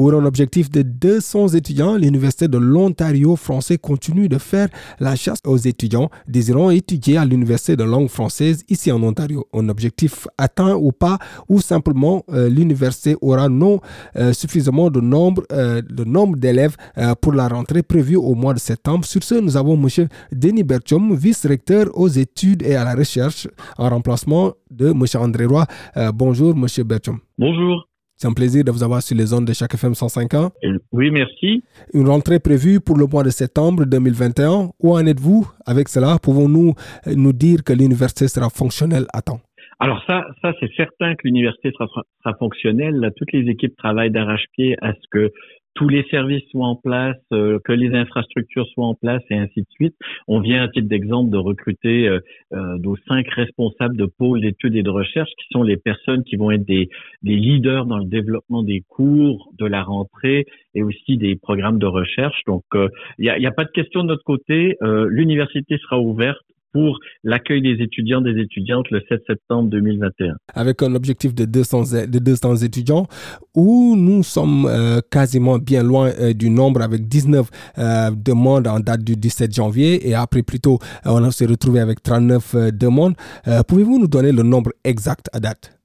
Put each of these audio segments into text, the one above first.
Pour un objectif de 200 étudiants, l'Université de l'Ontario français continue de faire la chasse aux étudiants désirant étudier à l'Université de langue française ici en Ontario. Un objectif atteint ou pas, ou simplement euh, l'université aura non euh, suffisamment de nombre euh, de nombre d'élèves pour la rentrée prévue au mois de septembre. Sur ce, nous avons M. Denis Bertium, vice-recteur aux études et à la recherche, en remplacement de M. André Roy. bonjour, M. Bertium. Bonjour. C'est un plaisir de vous avoir sur les zones de chaque FM 105 ans. Oui, merci. Une rentrée prévue pour le mois de septembre 2021. Où en êtes-vous avec cela? Pouvons-nous euh, nous dire que l'université sera fonctionnelle à temps? Alors ça, ça c'est certain que l'université sera, sera, fonctionnelle. Toutes les équipes travaillent d'arrache-pied à ce que tous les services soient en place, euh, que les infrastructures soient en place et ainsi de suite. On vient à titre d'exemple de recruter euh, euh, nos cinq responsables de pôle d'études et de recherche qui sont les personnes qui vont être des, des leaders dans le développement des cours, de la rentrée et aussi des programmes de recherche. Donc, il n'y a, a, pas de question de notre côté. L'université sera ouverte pour l'accueil des étudiants des étudiantes le 7 septembre 2021. Avec un objectif de 200, de 200 étudiants, où nous sommes euh, quasiment bien loin euh, du nombre avec 19 euh, demandes en date du 17 janvier et après plutôt on s'est retrouvé avec 39 demandes. Pouvez-vous nous donner le nombre exact à date?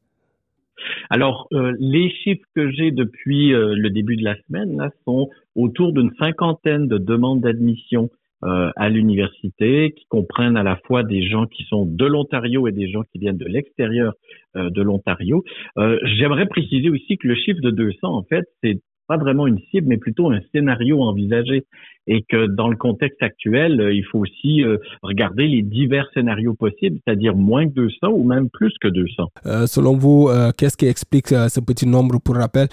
Alors, les chiffres que j'ai depuis le début de la semaine là, sont autour d'une cinquantaine de demandes d'admission euh, à l'université, qui comprennent à la fois des gens qui sont de l'Ontario et des gens qui viennent de l'extérieur euh, de l'Ontario. Euh, j'aimerais préciser aussi que le chiffre de 200, en fait, c'est pas vraiment une cible, mais plutôt un scénario envisagé. Et que dans le contexte actuel, euh, il faut aussi euh, regarder les divers scénarios possibles, c'est-à-dire moins que 200 ou même plus que 200. Euh, selon vous, qu'est-ce qui explique ce petit nombre pour rappel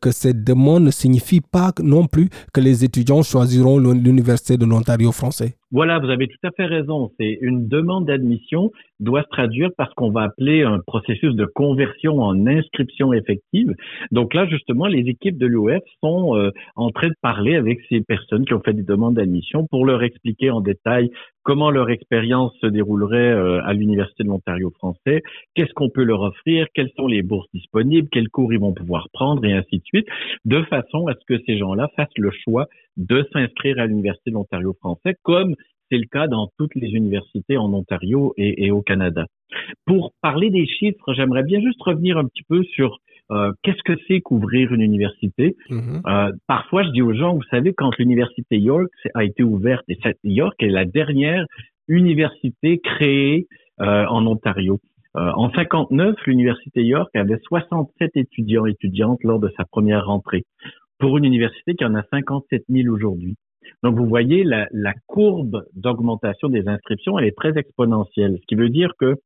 que cette demande ne signifie pas non plus que les étudiants choisiront l'Université de l'Ontario français? Voilà, vous avez tout à fait raison. C'est une demande d'admission doit se traduire par ce qu'on va appeler un processus de conversion en inscription effective. Donc là, justement, les équipes de l'OF sont euh, en train de parler avec ces personnes qui ont fait des demandes d'admission pour leur expliquer en détail comment leur expérience se déroulerait euh, à l'Université de l'Ontario français, qu'est-ce qu'on peut leur offrir, quelles sont les bourses disponibles, quels cours ils vont pouvoir prendre? Et ainsi de suite, de façon à ce que ces gens-là fassent le choix de s'inscrire à l'Université de l'Ontario français, comme c'est le cas dans toutes les universités en Ontario et, au Canada. Pour parler des chiffres, j'aimerais bien juste revenir un petit peu sur euh, qu'est-ce que c'est qu'ouvrir une université? Mm-hmm. Euh, parfois, je dis aux gens, vous savez, quand l'université York a été ouverte, et cette York est la dernière université créée euh, en Ontario. en 59, l'université York avait 67 étudiants et étudiantes lors de sa première rentrée, pour une université qui en a 57 000 aujourd'hui. Donc, vous voyez, la, la courbe d'augmentation des inscriptions, elle est très exponentielle, ce qui veut dire que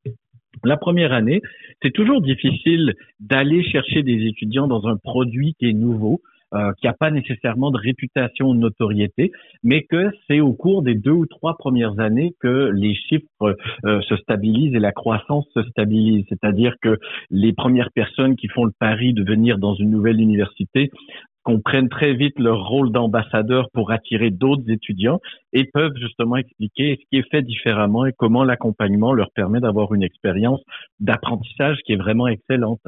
la première année, c'est toujours difficile d'aller chercher des étudiants dans un produit qui est nouveau, euh, qui n'a pas nécessairement de réputation ou de notoriété, mais que c'est au cours des deux ou trois premières années que les chiffres euh, se stabilisent et la croissance se stabilise. C'est-à-dire que les premières personnes qui font le pari de venir dans une nouvelle université comprennent très vite leur rôle d'ambassadeur pour attirer d'autres étudiants et peuvent justement expliquer ce qui est fait différemment et comment l'accompagnement leur permet d'avoir une expérience d'apprentissage qui est vraiment excellente.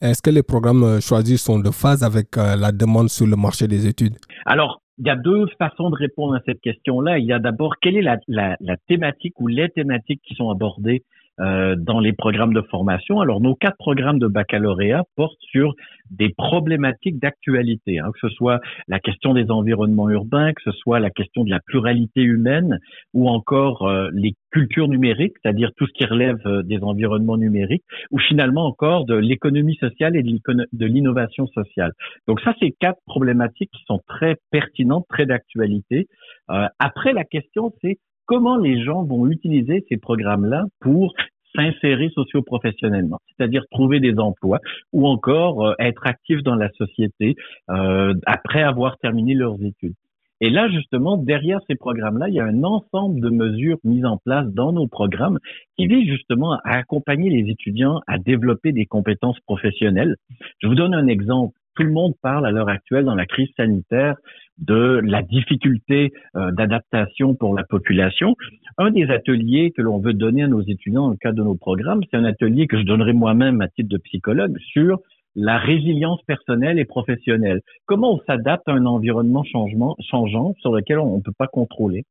Est-ce que les programmes euh, choisis sont de phase avec euh, la demande sur le marché des études? Alors, il y a deux façons de répondre à cette question-là. Il y a d'abord quelle est la, la, la, thématique ou les thématiques qui sont abordées euh, dans les programmes de formation. Alors, nos quatre programmes de baccalauréat portent sur des problématiques d'actualité, hein, que ce soit la question des environnements urbains, que ce soit la question de la pluralité humaine, ou encore euh, les cultures numériques, c'est-à-dire tout ce qui relève euh, des environnements numériques, ou finalement encore de l'économie sociale et de l'innovation sociale. Donc ça, c'est quatre problématiques qui sont très pertinentes, très d'actualité. après, la question, c'est comment les gens vont utiliser ces programmes-là pour s'insérer socio-professionnellement, c'est-à-dire trouver des emplois ou encore euh, être actifs dans la société euh, après avoir terminé leurs études. Et là, justement, derrière ces programmes-là, il y a un ensemble de mesures mises en place dans nos programmes qui visent justement à accompagner les étudiants à développer des compétences professionnelles. Je vous donne un exemple. Tout le monde parle à l'heure actuelle dans la crise sanitaire de la difficulté euh, d'adaptation pour la population. Un des ateliers que l'on veut donner à nos étudiants dans le cadre de nos programmes, c'est un atelier que je donnerai moi-même à titre de psychologue sur la résilience personnelle et professionnelle. Comment on s'adapte à un environnement changeant sur lequel on ne peut pas contrôler.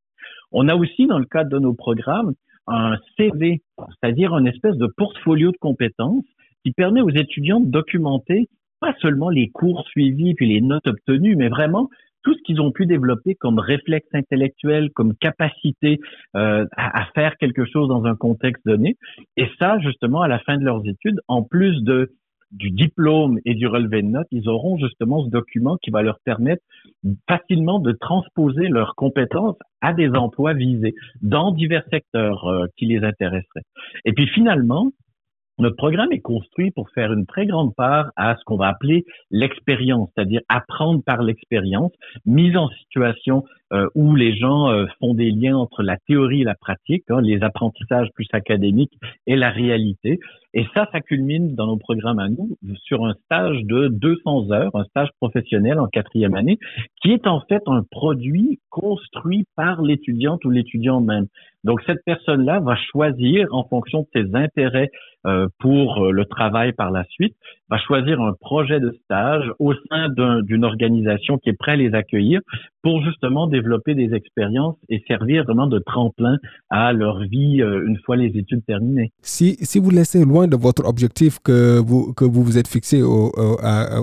On a aussi, dans le cadre de nos programmes, un CV, c'est-à-dire une espèce de portfolio de compétences qui permet aux étudiants de documenter pas seulement les cours suivis puis les notes obtenues, mais vraiment tout ce qu'ils ont pu développer comme réflexe intellectuel, comme capacité euh, à, faire quelque chose dans un contexte donné. Et ça, justement, à la fin de leurs études, en plus de du diplôme et du relevé de notes, ils auront justement ce document qui va leur permettre facilement de transposer leurs compétences à des emplois visés dans divers secteurs euh, qui les intéresseraient. Et puis finalement, notre programme est construit pour faire une très grande part à ce qu'on va appeler l'expérience, c'est-à-dire apprendre par l'expérience, mise en situation euh, où les gens euh, font des liens entre la théorie et la pratique, hein, les apprentissages plus académiques et la réalité. Et ça, ça culmine dans nos programmes à nous sur un stage de 200 heures, un stage professionnel en quatrième année, qui est en fait un produit construit par l'étudiante ou l'étudiant même. Donc cette personne-là va choisir en fonction de ses intérêts euh, pour le travail par la suite, va choisir un projet de stage au sein d'une organisation qui est prête à les accueillir pour justement développer des expériences et servir vraiment de tremplin à leur vie euh, une fois les études terminées. Si, si vous laissez loin de votre objectif que vous que vous, vous êtes fixé au,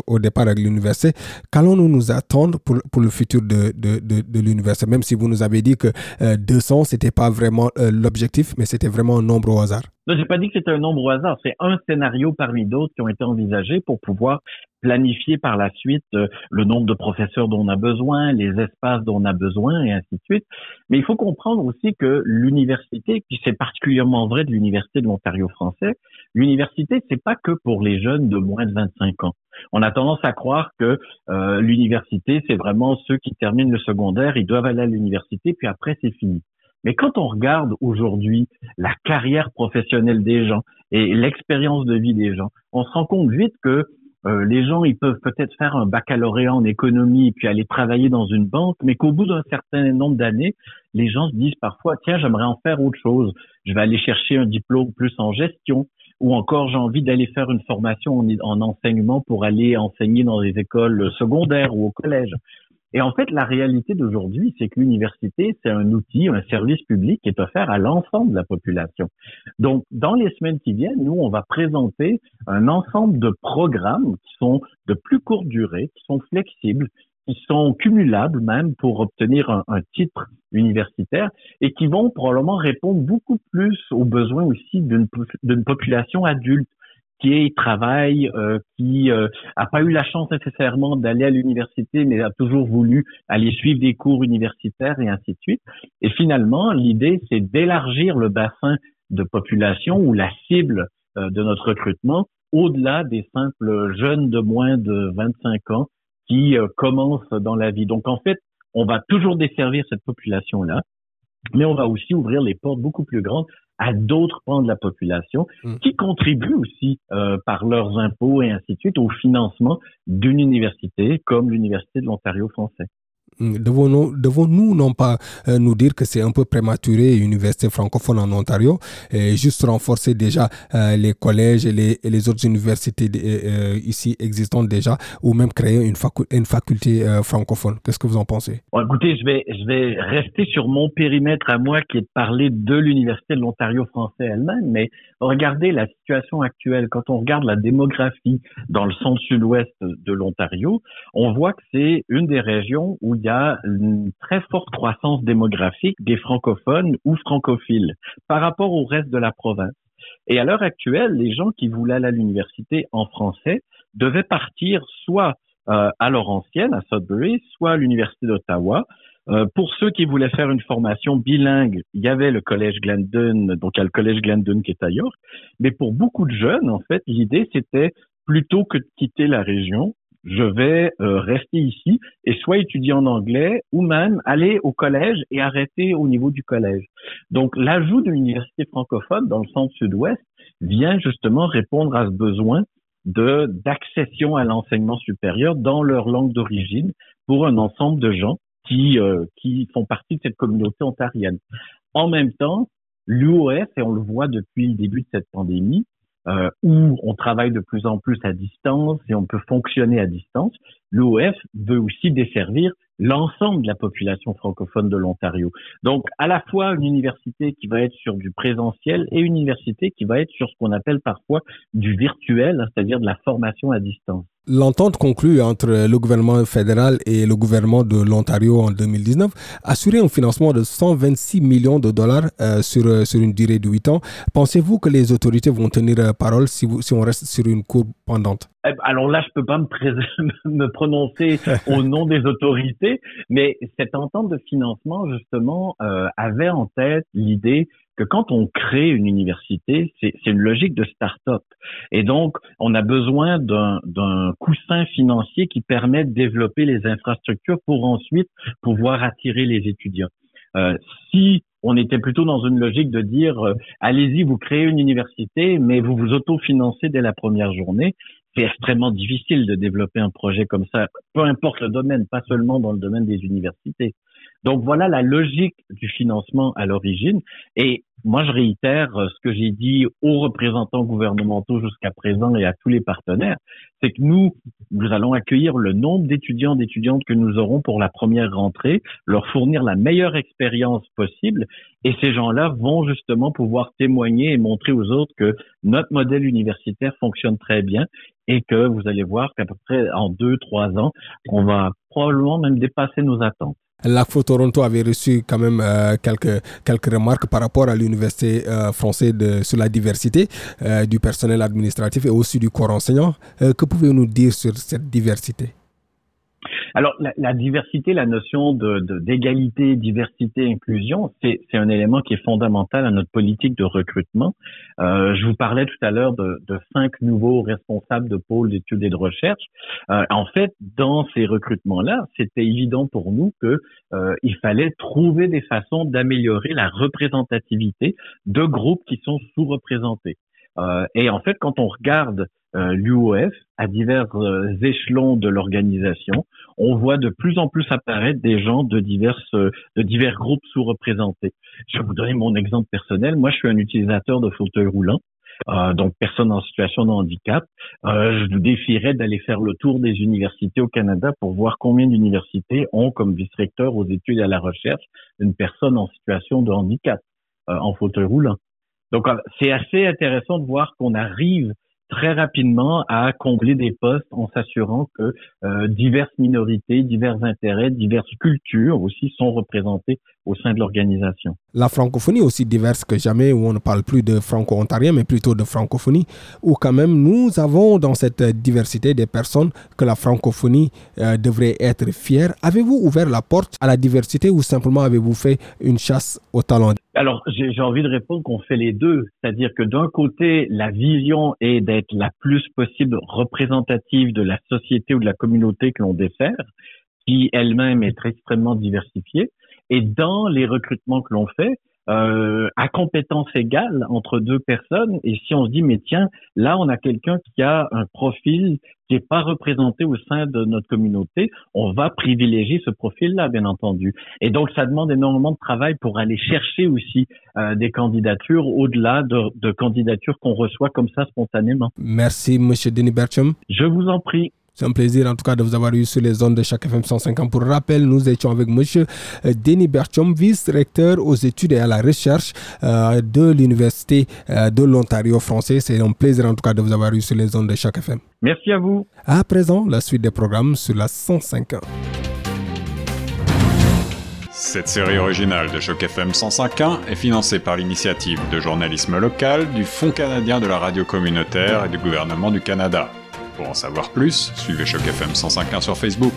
au, départ avec l'université, qu'allons-nous nous attendre pour, pour le futur de, de, de, de l'université? Même si vous nous avez dit que 200, euh, c'était pas vraiment euh, l'objectif, mais c'était vraiment un nombre au hasard. Non, j'ai pas dit que c'était un nombre au hasard. C'est un scénario parmi d'autres qui ont été envisagés pour pouvoir planifier par la suite euh, le nombre de professeurs dont on a besoin, les espaces dont on a besoin et ainsi de suite. Mais il faut comprendre aussi que l'université, puis c'est particulièrement vrai de l'université de l'Ontario français, l'université c'est pas que pour les jeunes de moins de 25 ans. On a tendance à croire que euh, l'université c'est vraiment ceux qui terminent le secondaire, ils doivent aller à l'université puis après c'est fini. Mais quand on regarde aujourd'hui la carrière professionnelle des gens et l'expérience de vie des gens, on se rend compte vite que euh, les gens, ils peuvent peut-être faire un baccalauréat en économie et puis aller travailler dans une banque, mais qu'au bout d'un certain nombre d'années, les gens se disent parfois, tiens, j'aimerais en faire autre chose. Je vais aller chercher un diplôme plus en gestion, ou encore j'ai envie d'aller faire une formation en, enseignement pour aller enseigner dans les écoles secondaires ou au collège. Et en fait, la réalité d'aujourd'hui, c'est que l'université, c'est un outil, un service public qui est offert à l'ensemble de la population. Donc, dans les semaines qui viennent, nous, on va présenter un ensemble de programmes qui sont de plus courte durée, qui sont flexibles, qui sont cumulables même pour obtenir un, un titre universitaire et qui vont probablement répondre beaucoup plus aux besoins aussi d'une population adulte qui travaille, euh, qui euh, a pas eu la chance nécessairement d'aller à l'université, mais a toujours voulu aller suivre des cours universitaires et ainsi de suite. Et finalement, l'idée, c'est d'élargir le bassin de population ou la cible euh, de notre recrutement au-delà des simples jeunes de moins de 25 ans qui euh, commencent dans la vie. Donc en fait, on va toujours desservir cette population-là, mais on va aussi ouvrir les portes beaucoup plus grandes à d'autres pans de la population mm. qui contribuent aussi euh, par leurs impôts et ainsi de suite au financement d'une université comme l'Université de l'Ontario français. Mm, devons-nous devons -nous non pas euh, nous dire que c'est un peu prématuré, université francophone en Ontario, et juste renforcer déjà euh, les collèges et les, autres universités euh, ici existantes déjà, ou même créer une, une faculté francophone. Qu'est-ce que vous en pensez? Bon, Écoutez, je vais, je vais rester sur mon périmètre à moi qui est de parler de l'Université de l'Ontario français elle-même, mais regardez la situation actuelle. Quand on regarde la démographie dans le centre-sud-ouest de l'Ontario, on voit que c'est une des régions où il y a une très forte croissance démographique des francophones ou francophiles par rapport au reste de la province. Et à l'heure actuelle, les gens qui voulaient aller à l'université en français devaient partir soit euh, à Laurentienne, à Sudbury, soit à l'Université d'Ottawa, Euh, pour ceux qui voulaient faire une formation bilingue, il y avait le collège Glendon, donc il y a le collège Glendon qui est à York. Mais pour beaucoup de jeunes, en fait, l'idée c'était plutôt que de quitter la région, je vais euh, rester ici et soit étudier en anglais ou même aller au collège et arrêter au niveau du collège. Donc l'ajout d'une université francophone dans le centre sud-ouest vient justement répondre à ce besoin de d'accession à l'enseignement supérieur dans leur langue d'origine pour un ensemble de gens qui euh, qui font partie de cette communauté ontarienne. En même temps, l'UOF, et on le voit depuis le début de cette pandémie, euh, où on travaille de plus en plus à distance et on peut fonctionner à distance, l'OF veut aussi desservir l'ensemble de la population francophone de l'Ontario. Donc, à la fois une université qui va être sur du présentiel et une université qui va être sur ce qu'on appelle parfois du virtuel, c'est-à-dire de la formation à distance. L'entente conclue entre le gouvernement fédéral et le gouvernement de l'Ontario en 2019 assurait un financement de 126 millions de dollars euh, sur, euh, sur une durée de 8 ans. Pensez-vous que les autorités vont tenir euh, parole si, si on reste sur une courbe pendante? Eh ben, alors là, je peux pas me, me prononcer au nom des autorités, mais cette entente de financement, justement, avait en tête l'idée que quand on crée une université, c'est une logique de start-up. Et donc, on a besoin d'un coussin financier qui permet de développer les infrastructures pour ensuite pouvoir attirer les étudiants. Euh, si on était plutôt dans une logique de dire euh, allez-y, vous créez une université, mais vous vous autofinancez dès la première journée. C'est extrêmement difficile de développer un projet comme ça, peu importe le domaine, pas seulement dans le domaine des universités. Donc voilà la logique du financement à l'origine. Et moi, je réitère euh, ce que j'ai dit aux représentants gouvernementaux jusqu'à présent et à tous les partenaires, c'est que nous, nous allons accueillir le nombre d'étudiants, d'étudiantes que nous aurons pour la première rentrée, leur fournir la meilleure expérience possible, et ces gens-là vont justement pouvoir témoigner et montrer aux autres que notre modèle universitaire fonctionne très bien et que vous allez voir qu'à peu près en deux, trois ans, on va probablement même dépasser nos attentes. L'ACFO Toronto avait reçu quand même euh, quelques, quelques remarques par rapport à l'université euh, française de, sur la diversité euh, du personnel administratif et aussi du corps enseignant. que pouvez-vous nous dire sur cette diversité? Alors, la, la, diversité, la notion de, d'égalité, diversité, inclusion, c'est, un élément qui est fondamental à notre politique de recrutement. Euh, je vous parlais tout à l'heure de, de cinq nouveaux responsables de pôle d'études et de recherche. Euh, en fait, dans ces recrutements-là, c'était évident pour nous que euh, fallait trouver des façons d'améliorer la représentativité de groupes qui sont sous-représentés. Euh, et en fait, quand on regarde euh, l'UOF à divers euh, échelons de l'organisation, on voit de plus en plus apparaître des gens de diverses de divers groupes sous-représentés. Je vais vous donner mon exemple personnel. Moi, je suis un utilisateur de fauteuil roulant. Euh, donc personne en situation de handicap. Euh, je vous défierais d'aller faire le tour des universités au Canada pour voir combien d'universités ont comme vice-recteur aux études et à la recherche une personne en situation de handicap en fauteuil roulant. Donc, euh, c'est assez intéressant de voir qu'on arrive très rapidement à combler des postes en s'assurant que euh, diverses minorités, divers intérêts, diverses cultures aussi sont représentées au sein de l'organisation. La francophonie aussi diverse que jamais, où on ne parle plus de franco-ontarien, mais plutôt de francophonie, où quand même nous avons dans cette diversité des personnes que la francophonie euh, devrait être fière. Avez-vous ouvert la porte à la diversité ou simplement avez-vous fait une chasse au talent alors, j'ai envie de répondre qu'on fait les deux. C'est-à-dire que d'un côté, la vision est d'être la plus possible représentative de la société ou de la communauté que l'on dessert, qui elle-même est extrêmement diversifiée. Et dans les recrutements que l'on fait, euh, à compétence égale entre deux personnes. Et si on se dit, mais tiens, là, on a quelqu'un qui a un profil qui n'est pas représenté au sein de notre communauté, on va privilégier ce profil-là, bien entendu. Et donc, ça demande énormément de travail pour aller chercher aussi euh, des candidatures au-delà de, de candidatures qu'on reçoit comme ça spontanément. Merci, Monsieur Denis Berchum. Je vous en prie. C'est un plaisir en tout cas de vous avoir eu sur les zones de chaque FM 150. Pour rappel, nous étions avec M. Euh, Denis Berchom, vice-recteur aux études et à la recherche euh, de l'Université euh, de l'Ontario français. C'est un plaisir en tout cas de vous avoir eu sur les zones de chaque FM. Merci à vous. À présent, la suite des programmes sur la 105.1. Cette série originale de Choc FM 105.1 est financée par l'initiative de journalisme local du Fonds canadien de la radio communautaire et du gouvernement du Canada. Pour en savoir plus, suivez Choc FM 105.1 sur Facebook.